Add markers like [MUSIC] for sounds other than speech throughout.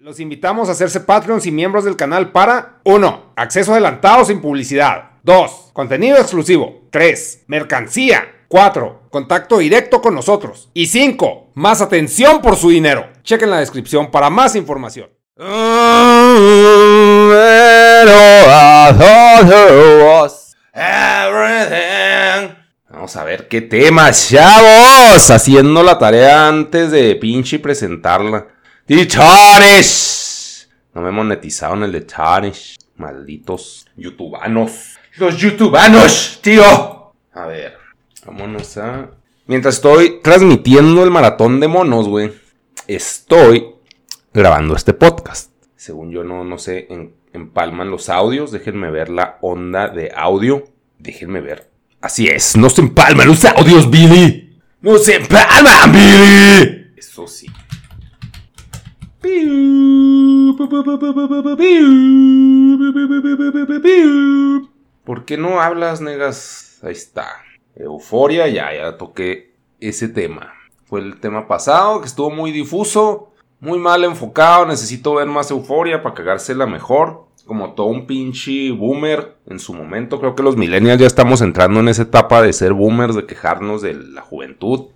Los invitamos a hacerse Patreons y miembros del canal para 1. Acceso adelantado sin publicidad. 2. Contenido exclusivo. 3. Mercancía. 4. Contacto directo con nosotros. Y 5. Más atención por su dinero. Chequen la descripción para más información. Vamos a ver qué tema, chavos. Haciendo la tarea antes de pinche presentarla. Titanes. No me monetizaron el de Titanes. Malditos youtubanos. Los youtubanos, tío. A ver, vámonos a... Mientras estoy transmitiendo el maratón de monos, güey, estoy grabando este podcast. Según yo no, no sé, empalman los audios. Déjenme ver la onda de audio. Déjenme ver. Así es, no se empalman los audios, Billy. No se empalman, Billy. Eso sí. ¿Por qué no hablas, negas? Ahí está. Euforia, ya, ya toqué ese tema. Fue el tema pasado, que estuvo muy difuso, muy mal enfocado. Necesito ver más euforia para cagársela mejor. Como todo un pinche boomer en su momento. Creo que los millennials ya estamos entrando en esa etapa de ser boomers, de quejarnos de la juventud.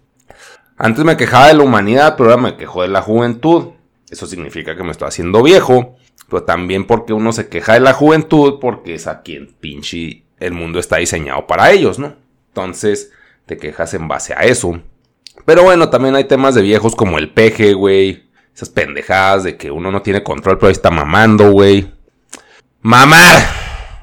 Antes me quejaba de la humanidad, pero ahora me quejo de la juventud. Eso significa que me estoy haciendo viejo. Pero también porque uno se queja de la juventud, porque es a quien pinche el mundo está diseñado para ellos, ¿no? Entonces, te quejas en base a eso. Pero bueno, también hay temas de viejos como el peje, güey. Esas pendejadas de que uno no tiene control, pero ahí está mamando, güey. Mamar.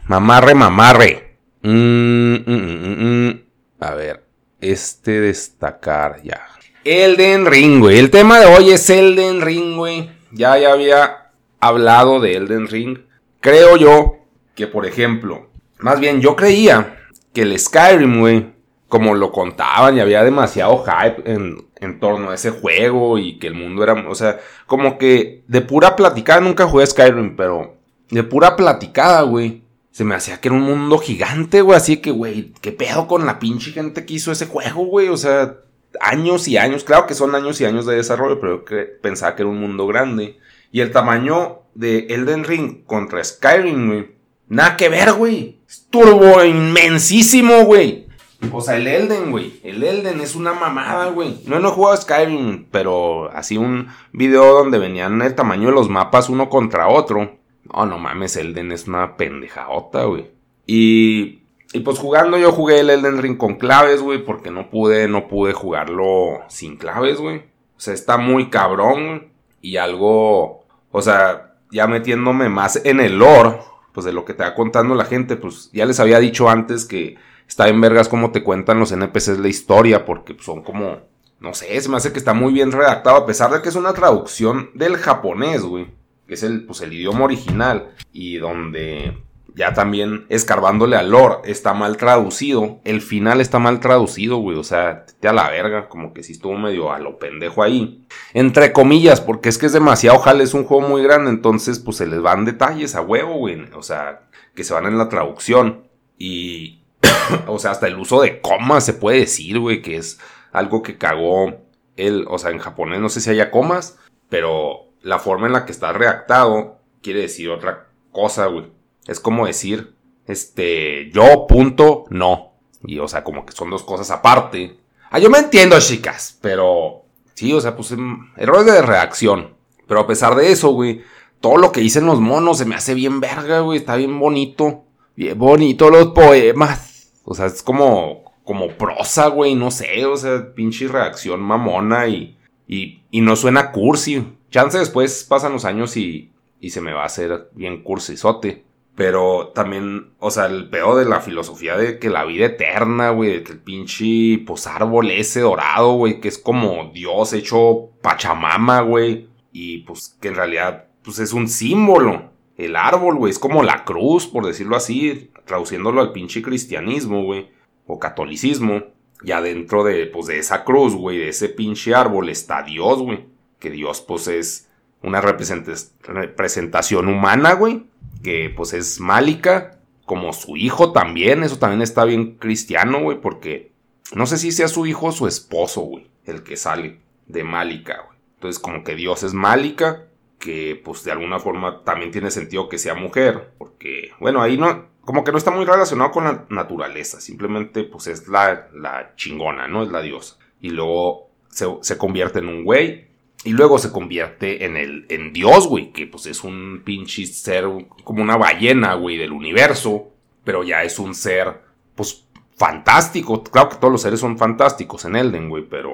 Mamarre, mamarre. Mm, mm, mm, a ver. Este destacar ya. Elden Ring, güey. El tema de hoy es Elden Ring, güey. Ya, ya había hablado de Elden Ring. Creo yo que, por ejemplo, más bien yo creía que el Skyrim, güey, como lo contaban y había demasiado hype en, en, torno a ese juego y que el mundo era, o sea, como que de pura platicada, nunca jugué Skyrim, pero de pura platicada, güey. Se me hacía que era un mundo gigante, güey. Así que, güey, ¿qué pedo con la pinche gente que hizo ese juego, güey? O sea, años y años. Claro que son años y años de desarrollo, pero yo pensaba que era un mundo grande. Y el tamaño de Elden Ring contra Skyrim, güey. Nada que ver, güey. Es turbo inmensísimo, güey. O sea, el Elden, güey. El Elden es una mamada, güey. No, no he jugado Skyrim, pero así un video donde venían el tamaño de los mapas uno contra otro. No, no mames, Elden es una pendejadota, güey. Y, y pues jugando yo jugué el Elden Ring con claves, güey, porque no pude, no pude jugarlo sin claves, güey. O sea, está muy cabrón, Y algo, o sea, ya metiéndome más en el lore, pues de lo que te va contando la gente, pues ya les había dicho antes que está en vergas como te cuentan los NPCs la historia, porque son como, no sé, se me hace que está muy bien redactado, a pesar de que es una traducción del japonés, güey que es el, pues, el idioma original, y donde ya también escarbándole al lore está mal traducido. El final está mal traducido, güey. O sea, te a la verga, como que si estuvo medio a lo pendejo ahí. Entre comillas, porque es que es demasiado jale, es un juego muy grande, entonces pues se les van detalles a huevo, güey. O sea, que se van en la traducción. Y, [COUGHS] o sea, hasta el uso de comas se puede decir, güey, que es algo que cagó él. O sea, en japonés no sé si haya comas, pero la forma en la que está redactado quiere decir otra cosa, güey. Es como decir, este, yo punto no. Y o sea, como que son dos cosas aparte. Ah, yo me entiendo, chicas, pero sí, o sea, pues em, errores de redacción. Pero a pesar de eso, güey, todo lo que dicen los monos se me hace bien verga, güey, está bien bonito. Bien bonito los poemas. O sea, es como, como prosa, güey, no sé, o sea, pinche redacción mamona y, y, y no suena cursi. Chance después pasan los años y, y se me va a hacer bien cursisote. Pero también, o sea, el peor de la filosofía de que la vida eterna, güey, de que el pinche, pues, árbol ese dorado, güey, que es como Dios hecho Pachamama, güey. Y pues que en realidad, pues es un símbolo. El árbol, güey, es como la cruz, por decirlo así, traduciéndolo al pinche cristianismo, güey, o catolicismo. Y adentro de, pues, de esa cruz, güey, de ese pinche árbol está Dios, güey que Dios pues es una representación humana, güey, que pues es málica, como su hijo también, eso también está bien cristiano, güey, porque no sé si sea su hijo o su esposo, güey, el que sale de málica, güey. Entonces como que Dios es málica que pues de alguna forma también tiene sentido que sea mujer, porque bueno, ahí no, como que no está muy relacionado con la naturaleza, simplemente pues es la, la chingona, ¿no? Es la diosa. Y luego se, se convierte en un güey y luego se convierte en el en Dios, güey, que pues es un pinche ser como una ballena, güey, del universo, pero ya es un ser pues fantástico. Claro que todos los seres son fantásticos en Elden, güey, pero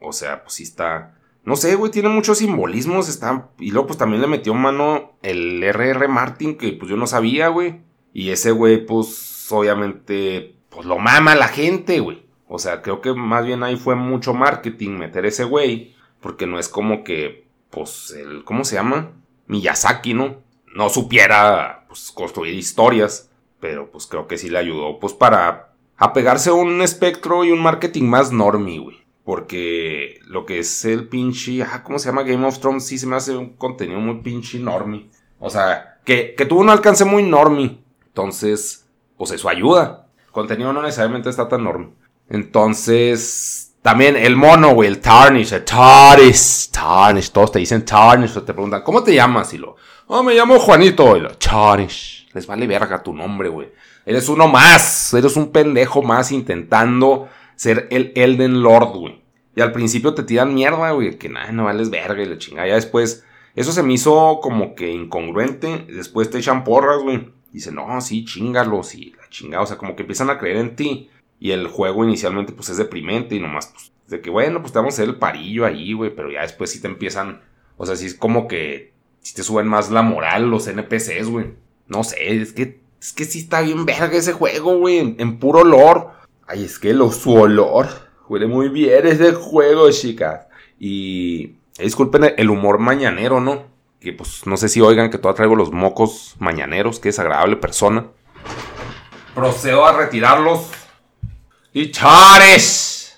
o sea, pues sí está no sé, güey, tiene muchos simbolismos, está y luego pues también le metió mano el RR Martin que pues yo no sabía, güey. Y ese güey pues obviamente pues lo mama la gente, güey. O sea, creo que más bien ahí fue mucho marketing meter ese güey porque no es como que, pues, el, ¿cómo se llama? Miyazaki, ¿no? No supiera, pues, construir historias. Pero, pues, creo que sí le ayudó, pues, para apegarse a un espectro y un marketing más normie, güey. Porque lo que es el pinche, ah, ¿cómo se llama? Game of Thrones sí se me hace un contenido muy pinche normie. O sea, que, que tuvo un alcance muy normie. Entonces, pues eso ayuda. El contenido no necesariamente está tan normie. Entonces, también el mono, güey, el Tarnish, el Tarnish, Tarnish, todos te dicen Tarnish, o te preguntan, ¿cómo te llamas? Y lo, oh, me llamo Juanito, y lo, Tarnish. Les vale verga tu nombre, güey. Eres uno más, eres un pendejo más intentando ser el Elden Lord, güey. Y al principio te tiran mierda, güey, que nada, no vales verga y la chingada. Ya después, eso se me hizo como que incongruente. Después te echan porras, güey. Dicen, no, sí, chingalos y la chingada. O sea, como que empiezan a creer en ti. Y el juego inicialmente pues es deprimente y nomás pues de que bueno, pues te vamos a hacer el parillo ahí, güey, pero ya después sí te empiezan, o sea, sí es como que si te suben más la moral los NPCs, güey. No sé, es que es que sí está bien verga ese juego, güey, en, puro olor. Ay, es que lo, su olor huele muy bien ese juego, chicas. Y eh, disculpen el humor mañanero, ¿no? Que pues no sé si oigan que todavía traigo los mocos mañaneros, qué desagradable persona. Procedo a retirarlos y Chares.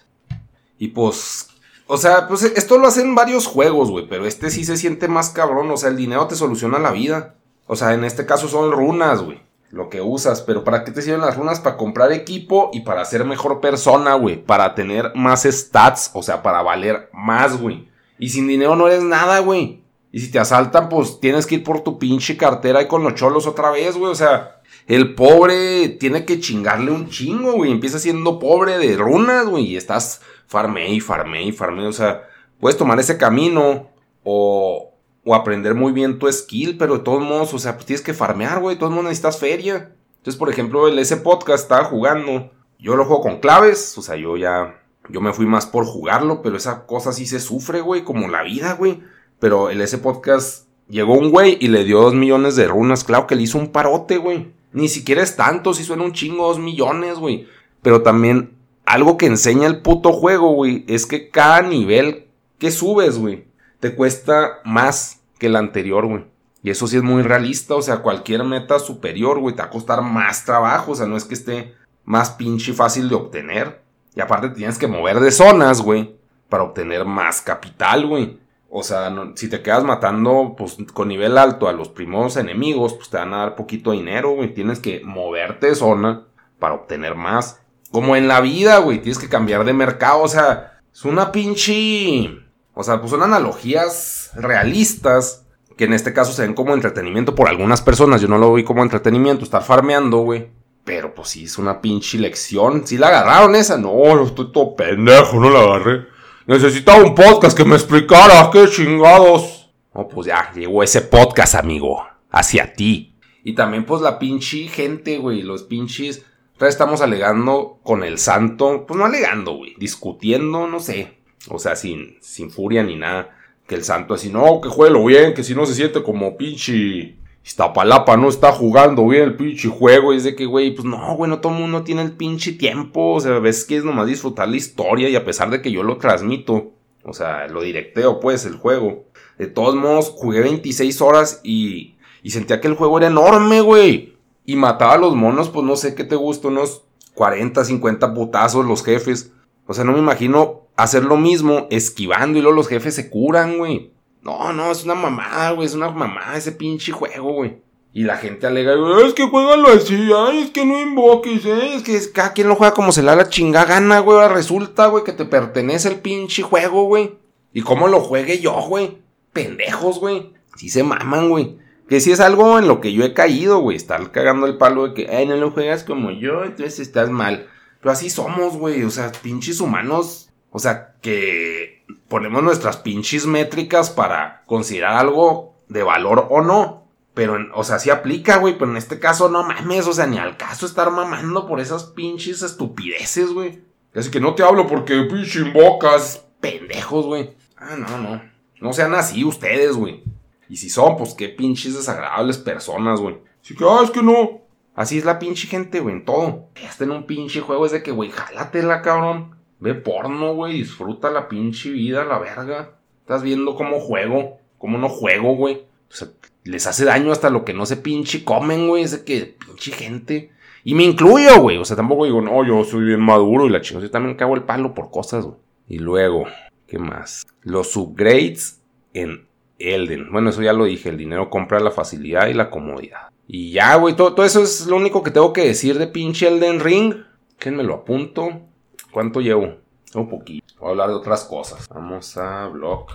Y pues, o sea, pues esto lo hacen varios juegos, güey, pero este sí se siente más cabrón, o sea, el dinero te soluciona la vida. O sea, en este caso son runas, güey, lo que usas, pero ¿para qué te sirven las runas? Para comprar equipo y para ser mejor persona, güey, para tener más stats, o sea, para valer más, güey. Y sin dinero no eres nada, güey. Y si te asaltan, pues tienes que ir por tu pinche cartera y con los cholos otra vez, güey, o sea, el pobre tiene que chingarle un chingo, güey. Empieza siendo pobre de runas, güey. Y estás farme y farme y farme. O sea, puedes tomar ese camino o, o aprender muy bien tu skill, pero de todos modos, o sea, pues tienes que farmear, güey. De todos modos necesitas feria. Entonces, por ejemplo, el ese podcast estaba jugando. Yo lo juego con claves, o sea, yo ya. Yo me fui más por jugarlo, pero esa cosa sí se sufre, güey, como la vida, güey. Pero el ese podcast llegó un güey y le dio dos millones de runas. Claro que le hizo un parote, güey. Ni siquiera es tanto, si suena un chingo, dos millones, güey. Pero también algo que enseña el puto juego, güey, es que cada nivel que subes, güey, te cuesta más que el anterior, güey. Y eso sí es muy realista, o sea, cualquier meta superior, güey, te va a costar más trabajo, o sea, no es que esté más pinche fácil de obtener. Y aparte tienes que mover de zonas, güey, para obtener más capital, güey. O sea, si te quedas matando pues, con nivel alto a los primeros enemigos, pues te van a dar poquito dinero, güey. Tienes que moverte de zona para obtener más. Como en la vida, güey. Tienes que cambiar de mercado. O sea, es una pinche... O sea, pues son analogías realistas. Que en este caso se ven como entretenimiento por algunas personas. Yo no lo vi como entretenimiento. Estar farmeando, güey. Pero pues sí, es una pinche lección. Si la agarraron esa. No, no estoy todo pendejo, no la agarré. Necesitaba un podcast que me explicara qué chingados. Oh, pues ya, llegó ese podcast, amigo. Hacia ti. Y también, pues, la pinche gente, güey. Los pinches. Estamos alegando con el santo. Pues no alegando, güey. Discutiendo, no sé. O sea, sin, sin furia ni nada. Que el santo así, no, que juegue bien, que si no se siente como pinche Iztapalapa no está jugando bien el pinche juego. Y es de que, güey, pues no, güey, no todo mundo tiene el pinche tiempo. O sea, ves que es nomás disfrutar la historia. Y a pesar de que yo lo transmito, o sea, lo directeo, pues, el juego. De todos modos, jugué 26 horas y, y sentía que el juego era enorme, güey. Y mataba a los monos, pues no sé qué te gusta, unos 40, 50 putazos los jefes. O sea, no me imagino hacer lo mismo esquivando y luego los jefes se curan, güey. No, no, es una mamada, güey, es una mamada ese pinche juego, güey. Y la gente alega, es que juégalo así, ay, es que no invoques, ¿eh? es que cada quien lo juega como se le da la chinga gana, güey. Resulta, güey, que te pertenece el pinche juego, güey. ¿Y cómo lo juegue yo, güey? Pendejos, güey. Sí se maman, güey. Que sí es algo en lo que yo he caído, güey. Estar cagando el palo de que, ay, no lo juegas como yo, entonces estás mal. Pero así somos, güey. O sea, pinches humanos. O sea, que ponemos nuestras pinches métricas para considerar algo de valor o no. Pero, o sea, sí aplica, güey. Pero en este caso, no mames. O sea, ni al caso estar mamando por esas pinches estupideces, güey. Así que no te hablo porque pinche invocas. Pendejos, güey. Ah, no, no. No sean así ustedes, güey. Y si son, pues qué pinches desagradables personas, güey. Así que, ah, es que no. Así es la pinche gente, güey, en todo. Hasta en un pinche juego es de que, güey, jálatela, cabrón. Ve porno, güey, disfruta la pinche vida, la verga. Estás viendo cómo juego, cómo no juego, güey. O sea, les hace daño hasta lo que no se pinche comen, güey. Es que pinche gente. Y me incluyo, güey. O sea, tampoco digo, no, yo soy bien maduro y la chingada. Yo también cago el palo por cosas, güey. Y luego, ¿qué más? Los upgrades en Elden. Bueno, eso ya lo dije. El dinero compra la facilidad y la comodidad. Y ya, güey, todo, todo, eso es lo único que tengo que decir de pinche Elden Ring. Que me lo apunto. ¿Cuánto llevo? Un poquito. Voy a hablar de otras cosas. Vamos a blog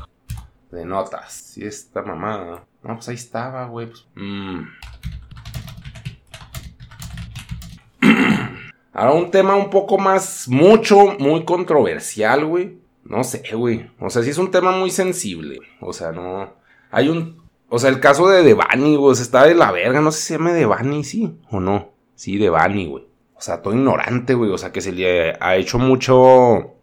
de notas. Si esta mamada. No, pues ahí estaba, güey. Pues, mm. [CLEARS THROAT] Ahora un tema un poco más, mucho, muy controversial, güey. No sé, güey. O sea, sí es un tema muy sensible. O sea, no. Hay un o sea, el caso de Devani, güey, está de la verga. No sé si se llama Devani, sí o no. Sí, Devani, güey. O sea, todo ignorante, güey. O sea, que se le ha hecho mucho.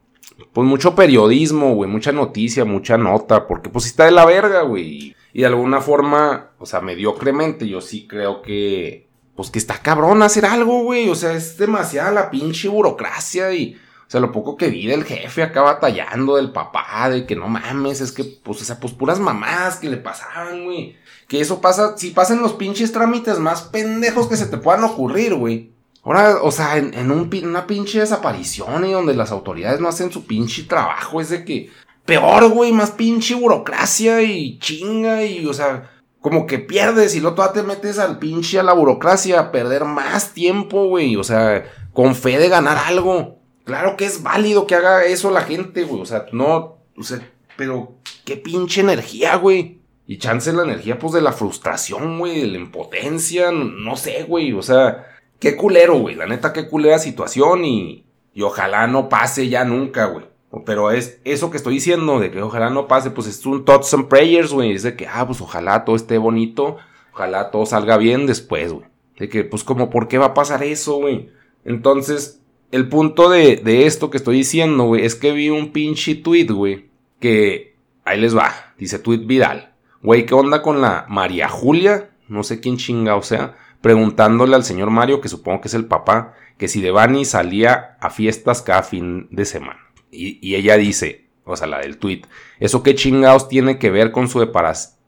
Pues mucho periodismo, güey. Mucha noticia, mucha nota. Porque pues está de la verga, güey. Y de alguna forma, o sea, mediocremente, yo sí creo que. Pues que está cabrón hacer algo, güey. O sea, es demasiada la pinche burocracia y. O sea, lo poco que vi del jefe acá batallando del papá, de que no mames, es que, pues, o sea, pues puras mamás que le pasaban, güey. Que eso pasa, si pasan los pinches trámites más pendejos que se te puedan ocurrir, güey. Ahora, o sea, en, un, una pinche desaparición y donde las autoridades no hacen su pinche trabajo, es de que peor, güey, más pinche burocracia y chinga y, o sea, como que pierdes y luego todavía te metes al pinche a la burocracia a perder más tiempo, güey, o sea, con fe de ganar algo. Claro que es válido que haga eso la gente, güey. O sea, no. O sea, pero qué pinche energía, güey. Y chance la energía, pues, de la frustración, güey, de la impotencia, no, sé, güey. O sea, qué culero, güey. La neta, qué culera situación y, y ojalá no pase ya nunca, güey. Pero es eso que estoy diciendo, de que ojalá no pase, pues es un thoughts and prayers, güey. Es de que, ah, pues ojalá todo esté bonito, ojalá todo salga bien después, güey. De que, pues, como, ¿por qué va a pasar eso, güey? Entonces, el punto de, de esto que estoy diciendo, güey, es que vi un pinche tweet, güey, que ahí les va, dice tweet Vidal. Güey, ¿qué onda con la María Julia? No sé quién chinga, o sea, preguntándole al señor Mario, que supongo que es el papá, que si Devani salía a fiestas cada fin de semana. Y, y ella dice, o sea, la del tweet, ¿eso qué chingados tiene que ver con su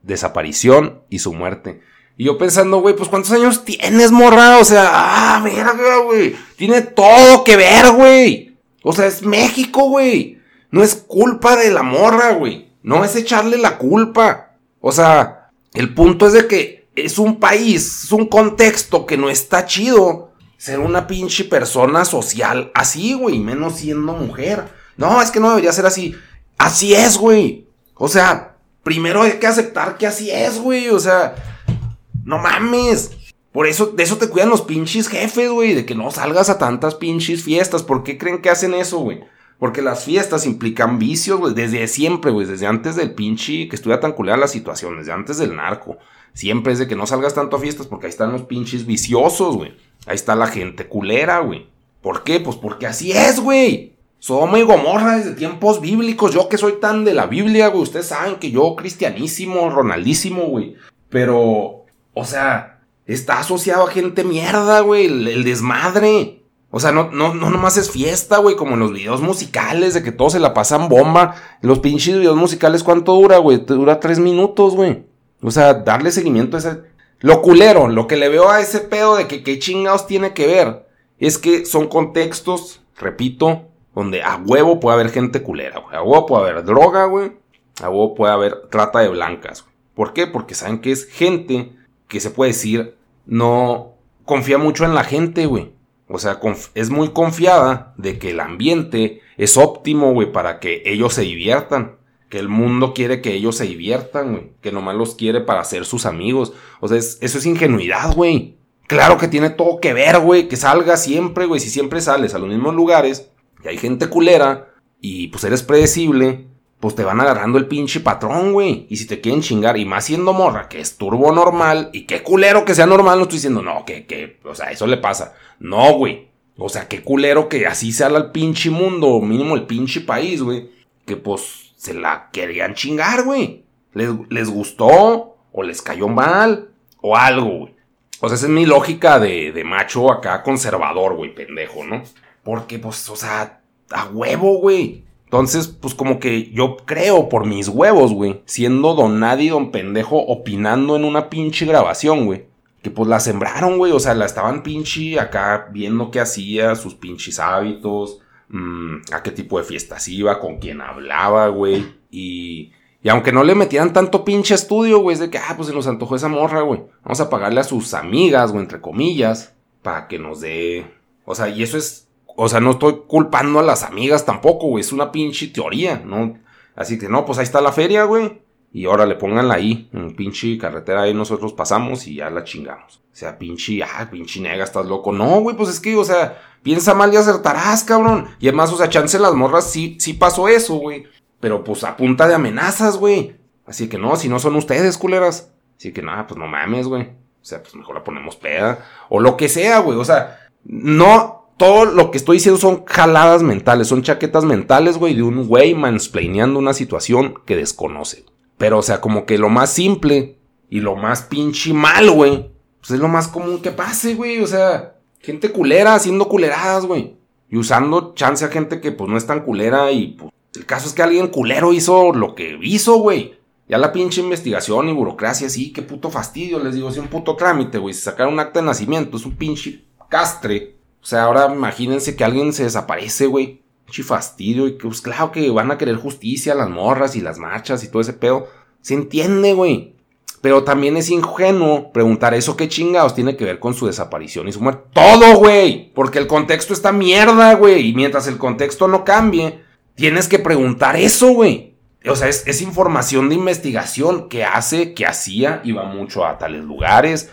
desaparición y su muerte? Y yo pensando, güey, pues ¿cuántos años tienes, morra? O sea, ah, verga, güey. Tiene todo que ver, güey. O sea, es México, güey. No es culpa de la morra, güey. No es echarle la culpa. O sea, el punto es de que es un país, es un contexto que no está chido ser una pinche persona social así, güey, menos siendo mujer. No, es que no debería ser así. Así es, güey. O sea, primero hay que aceptar que así es, güey. O sea, no mames. Por eso, de eso te cuidan los pinches jefes, güey. De que no salgas a tantas pinches fiestas. ¿Por qué creen que hacen eso, güey? Porque las fiestas implican vicios, güey. Desde siempre, güey. Desde antes del pinche que estuviera tan culera la situación. Desde antes del narco. Siempre es de que no salgas tanto a fiestas porque ahí están los pinches viciosos, güey. Ahí está la gente culera, güey. ¿Por qué? Pues porque así es, güey. Sodoma y Gomorra desde tiempos bíblicos. Yo que soy tan de la Biblia, güey. Ustedes saben que yo cristianísimo, ronaldísimo, güey. Pero o sea, está asociado a gente mierda, güey, el, desmadre. O sea, no, no, no nomás es fiesta, güey, como en los videos musicales, de que todos se la pasan bomba. Los pinches videos musicales, ¿cuánto dura, güey? Dura tres minutos, güey. O sea, darle seguimiento a ese... Lo culero, lo que le veo a ese pedo de que qué chingados tiene que ver, es que son contextos, repito, donde a huevo puede haber gente culera, güey. A huevo puede haber droga, güey. A huevo puede haber trata de blancas, güey. ¿Por qué? Porque saben que es gente que se puede decir, no confía mucho en la gente, güey. O sea, es muy confiada de que el ambiente es óptimo, güey, para que ellos se diviertan. que el mundo quiere que ellos se diviertan, güey. Que nomás los quiere para ser sus amigos. O sea, eso es ingenuidad, güey. Claro que tiene todo que ver, güey. Que salga siempre, güey. Si siempre sales a los mismos lugares y hay gente culera y pues eres predecible, pues te van agarrando el pinche patrón, güey. Y si te quieren chingar, y más siendo morra, que es turbo normal, y qué culero que sea normal, no estoy diciendo, no, que, que, o sea, eso le pasa. No, güey. O sea, qué culero que así sea el pinche mundo, mínimo el pinche país, güey. Que pues se la querían chingar, güey. Les, les gustó, o les cayó mal, o algo, güey. O sea, esa es mi lógica de, de macho acá conservador, güey, pendejo, ¿no? Porque, pues, o sea, a huevo, güey. Entonces, pues como que yo creo por mis huevos, güey. Siendo don nadie, don pendejo, opinando en una pinche grabación, güey. Que pues la sembraron, güey. O sea, la estaban pinche acá viendo qué hacía, sus pinches hábitos, mmm, a qué tipo de fiestas iba, con quién hablaba, güey. Y, y aunque no le metieran tanto pinche estudio, güey, es de que, ah, pues se nos antojó esa morra, güey. Vamos a pagarle a sus amigas, güey, entre comillas, para que nos dé. O sea, y eso es. O sea, no estoy culpando a las amigas tampoco, güey. Es una pinche teoría, ¿no? Así que no, pues ahí está la feria, güey. Y ahora le pónganla ahí, pinche carretera ahí nosotros pasamos y ya la chingamos. O sea, pinche, ah, pinche nega, estás loco. No, güey, pues es que, o sea, piensa mal y acertarás, cabrón. Y además, o sea, chance las morras sí, sí pasó eso, güey. Pero pues a punta de amenazas, güey. Así que no, si no son ustedes, culeras. Así que nada, pues no mames, güey. O sea, pues mejor la ponemos peda. O lo que sea, güey. O sea, no todo lo que estoy diciendo son jaladas mentales, son chaquetas mentales, güey, de un güey mansplaineando una situación que desconoce. Pero, o sea, como que lo más simple y lo más pinche mal, güey, pues es lo más común que pase, güey. O sea, gente culera haciendo culeradas, güey. Y usando chance a gente que pues no es tan culera y pues el caso es que alguien culero hizo lo que hizo, güey. Ya la pinche investigación y burocracia, sí, qué puto fastidio, les digo, es un puto trámite, güey. Si sacar un acta de nacimiento es un pinche castre. O sea, ahora imagínense que alguien se desaparece, güey. Pinche fastidio. Y que, pues claro que van a querer justicia, las morras y las marchas y todo ese pedo. Se entiende, güey. Pero también es ingenuo preguntar eso qué chingados tiene que ver con su desaparición y su muerte. Todo, güey. Porque el contexto está mierda, güey. Y mientras el contexto no cambie, tienes que preguntar eso, güey. O sea, es, información de investigación que hace, que hacía, iba mucho a tales lugares,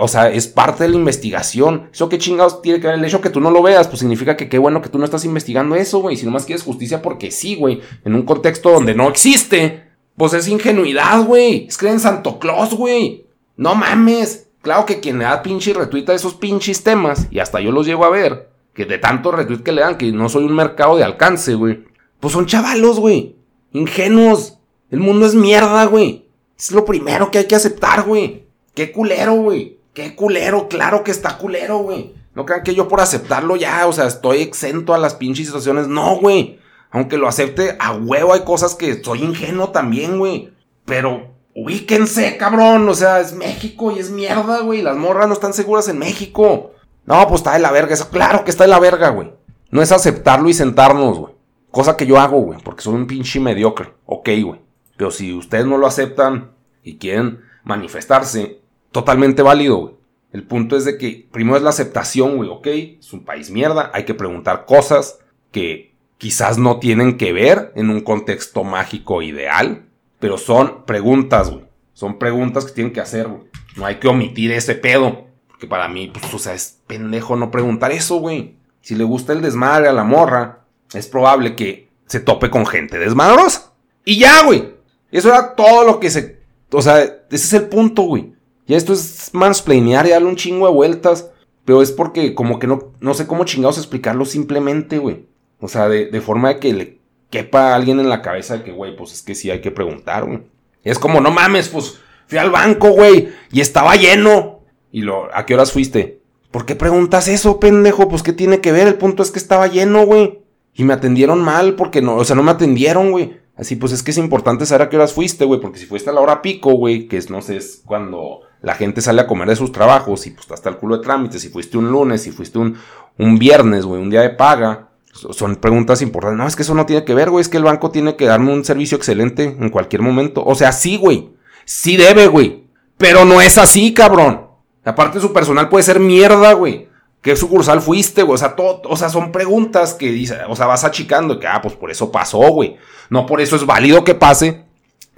O sea, es parte de la investigación. Eso qué chingados tiene que ver el hecho que tú no lo veas, pues significa que qué bueno que tú no estás investigando eso, güey. Si nomás quieres justicia porque sí, güey. En un contexto donde no existe, pues es ingenuidad, güey. Es creer en Santo Claus, güey. No mames. Claro que quien le da pinche retuita esos pinches temas, y hasta yo los llego a ver, que de tanto retweet que le dan, que no soy un mercado de alcance, güey. Pues son chavalos, güey. Ingenuos. El mundo es mierda, güey. Es lo primero que hay que aceptar, güey. Qué culero, güey. Qué culero. Claro que está culero, güey. No crean que yo por aceptarlo ya, o sea, estoy exento a las pinches situaciones. No, güey. Aunque lo acepte, a huevo hay cosas que soy ingenuo también, güey. Pero ubíquense, cabrón. O sea, es México y es mierda, güey. Las morras no están seguras en México. No, pues está de la verga. Claro que está de la verga, güey. No es aceptarlo y sentarnos, güey. Cosa que yo hago, güey, porque soy un pinche mediocre. Ok, güey. Pero si ustedes no lo aceptan y quieren manifestarse, totalmente válido, güey. El punto es de que primero es la aceptación, güey, ok, es un país mierda, hay que preguntar cosas que quizás no tienen que ver en un contexto mágico ideal, pero son preguntas, güey. Son preguntas que tienen que hacer, güey. No hay que omitir ese pedo, porque para mí, pues, o sea, es pendejo no preguntar eso, güey. Si le gusta el desmadre a la morra, es probable que se tope con gente desmadrosa. Y ya, güey. Eso era todo lo que se... O sea, ese es el punto, güey. Ya esto es mansplainear y darle un chingo de vueltas. Pero es porque como que no, no sé cómo chingados explicarlo simplemente, güey. O sea, de, de forma de que le quepa a alguien en la cabeza de que, güey, pues es que sí hay que preguntar, güey. Es como, no mames, pues fui al banco, güey, y estaba lleno. Y lo, ¿a qué horas fuiste? ¿Por qué preguntas eso, pendejo? Pues qué tiene que ver, el punto es que estaba lleno, güey. Y me atendieron mal porque no, o sea, no me atendieron, güey. Así pues es que es importante saber a qué horas fuiste, güey, porque si fuiste a la hora pico, güey, que es, no sé, es cuando la gente sale a comer de sus trabajos y pues hasta el culo de trámites, si fuiste un lunes, si fuiste un, un viernes, güey, un día de paga, son preguntas importantes. No, es que eso no tiene que ver, güey, es que el banco tiene que darme un servicio excelente en cualquier momento. O sea, sí, güey, sí debe, güey, pero no es así, cabrón. Aparte su personal puede ser mierda, güey. ¿Qué sucursal fuiste, güey? O sea, todo, o sea, son preguntas que dice, o sea, vas achicando que, ah, pues por eso pasó, güey. No por eso es válido que pase.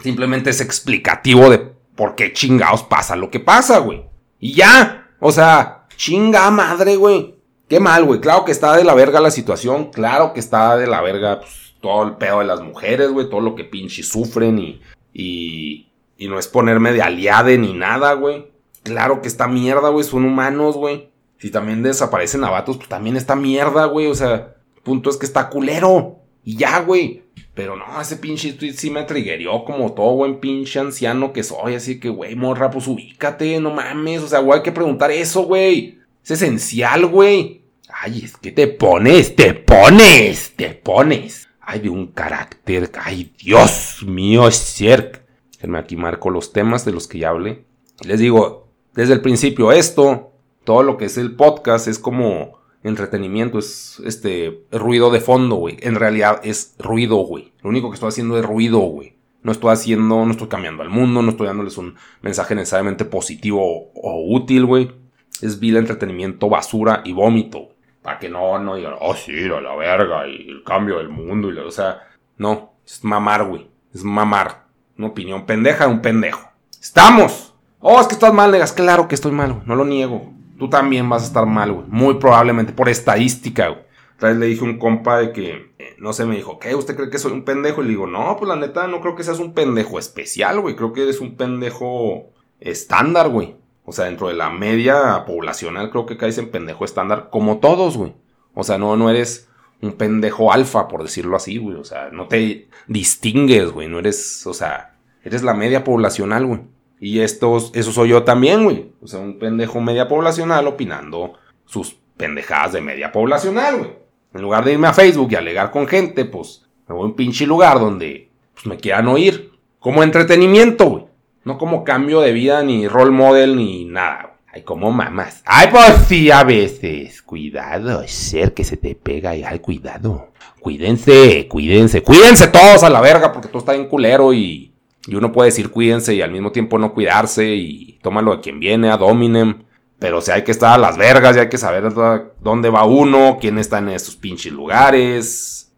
Simplemente es explicativo de por qué chingados pasa lo que pasa, güey. Y ya. O sea, chinga madre, güey. Qué mal, güey. Claro que está de la verga la situación. Claro que está de la verga pues, todo el pedo de las mujeres, güey. Todo lo que pinche sufren y, y, y no es ponerme de aliade ni nada, güey. Claro que está mierda, güey. Son humanos, güey. Si también desaparecen abatos, pues también está mierda, güey. O sea, punto es que está culero. Y ya, güey. Pero no, ese pinche tweet sí me triggerió como todo buen pinche anciano que soy. Así que, güey, morra, pues ubícate, no mames. O sea, güey, hay que preguntar eso, güey. Es esencial, güey. Ay, es que te pones, te pones, te pones. Ay, de un carácter. Ay, Dios mío. Déjenme aquí marco los temas de los que ya hablé. Les digo, desde el principio, esto todo lo que es el podcast es como entretenimiento, es este ruido de fondo, güey. En realidad es ruido, güey. Lo único que estoy haciendo es ruido, güey. No estoy haciendo, no estoy cambiando al mundo, no estoy dándoles un mensaje necesariamente positivo o, útil, güey. Es vil entretenimiento, basura y vómito. Para que no, no digan, oh sí, la, verga y el cambio del mundo. Y o sea, no, es mamar, güey. Es mamar. Una opinión pendeja de un pendejo. ¡Estamos! Oh, es que estás mal, negas. Claro que estoy mal, No lo niego tú también vas a estar mal, güey. Muy probablemente, por estadística, güey. Otra vez le dije a un compa de que, eh, no sé, me dijo, ¿qué? ¿Usted cree que soy un pendejo? Y le digo, no, pues la neta, no creo que seas un pendejo especial, güey. Creo que eres un pendejo estándar, güey. O sea, dentro de la media poblacional, creo que caes en pendejo estándar, como todos, güey. O sea, no, no eres un pendejo alfa, por decirlo así, güey. O sea, no te distingues, güey. No eres, o sea, eres la media poblacional, güey. Y estos, eso soy yo también, güey. O sea, un pendejo media poblacional opinando sus pendejadas de media poblacional, güey. En lugar de irme a Facebook y alegar con gente, pues me voy a un pinche lugar donde pues, me quieran oír. Como entretenimiento, güey. No como cambio de vida, ni role model, ni nada, güey. Ay, como mamás. Ay, pues sí, a veces. Cuidado, ser que se te pega y ay, cuidado. Cuídense, cuídense, cuídense todos a la verga porque tú estás en culero y y uno puede decir cuídense y al mismo tiempo no cuidarse y tómalo a quien viene, a dominem. Pero si hay que estar a las vergas y hay que saber dónde va uno, quién está en estos pinches lugares.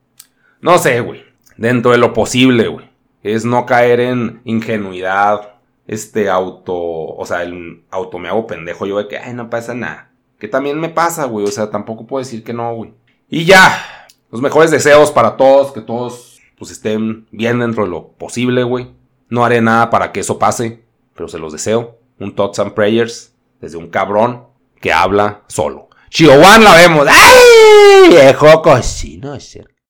No sé, güey. Dentro de lo posible, güey. Es no caer en ingenuidad. Este auto. O sea, el auto me hago pendejo yo de que, ay, no pasa nada. Que también me pasa, güey. O sea, tampoco puedo decir que no, güey. Y ya. Los mejores deseos para todos. Que todos, pues, estén bien dentro de lo posible, güey. No haré nada para que eso pase, pero se los deseo. Un Thoughts and Prayers desde un cabrón que habla solo. Chihuahua la vemos. ¡Ay! Viejo cocino,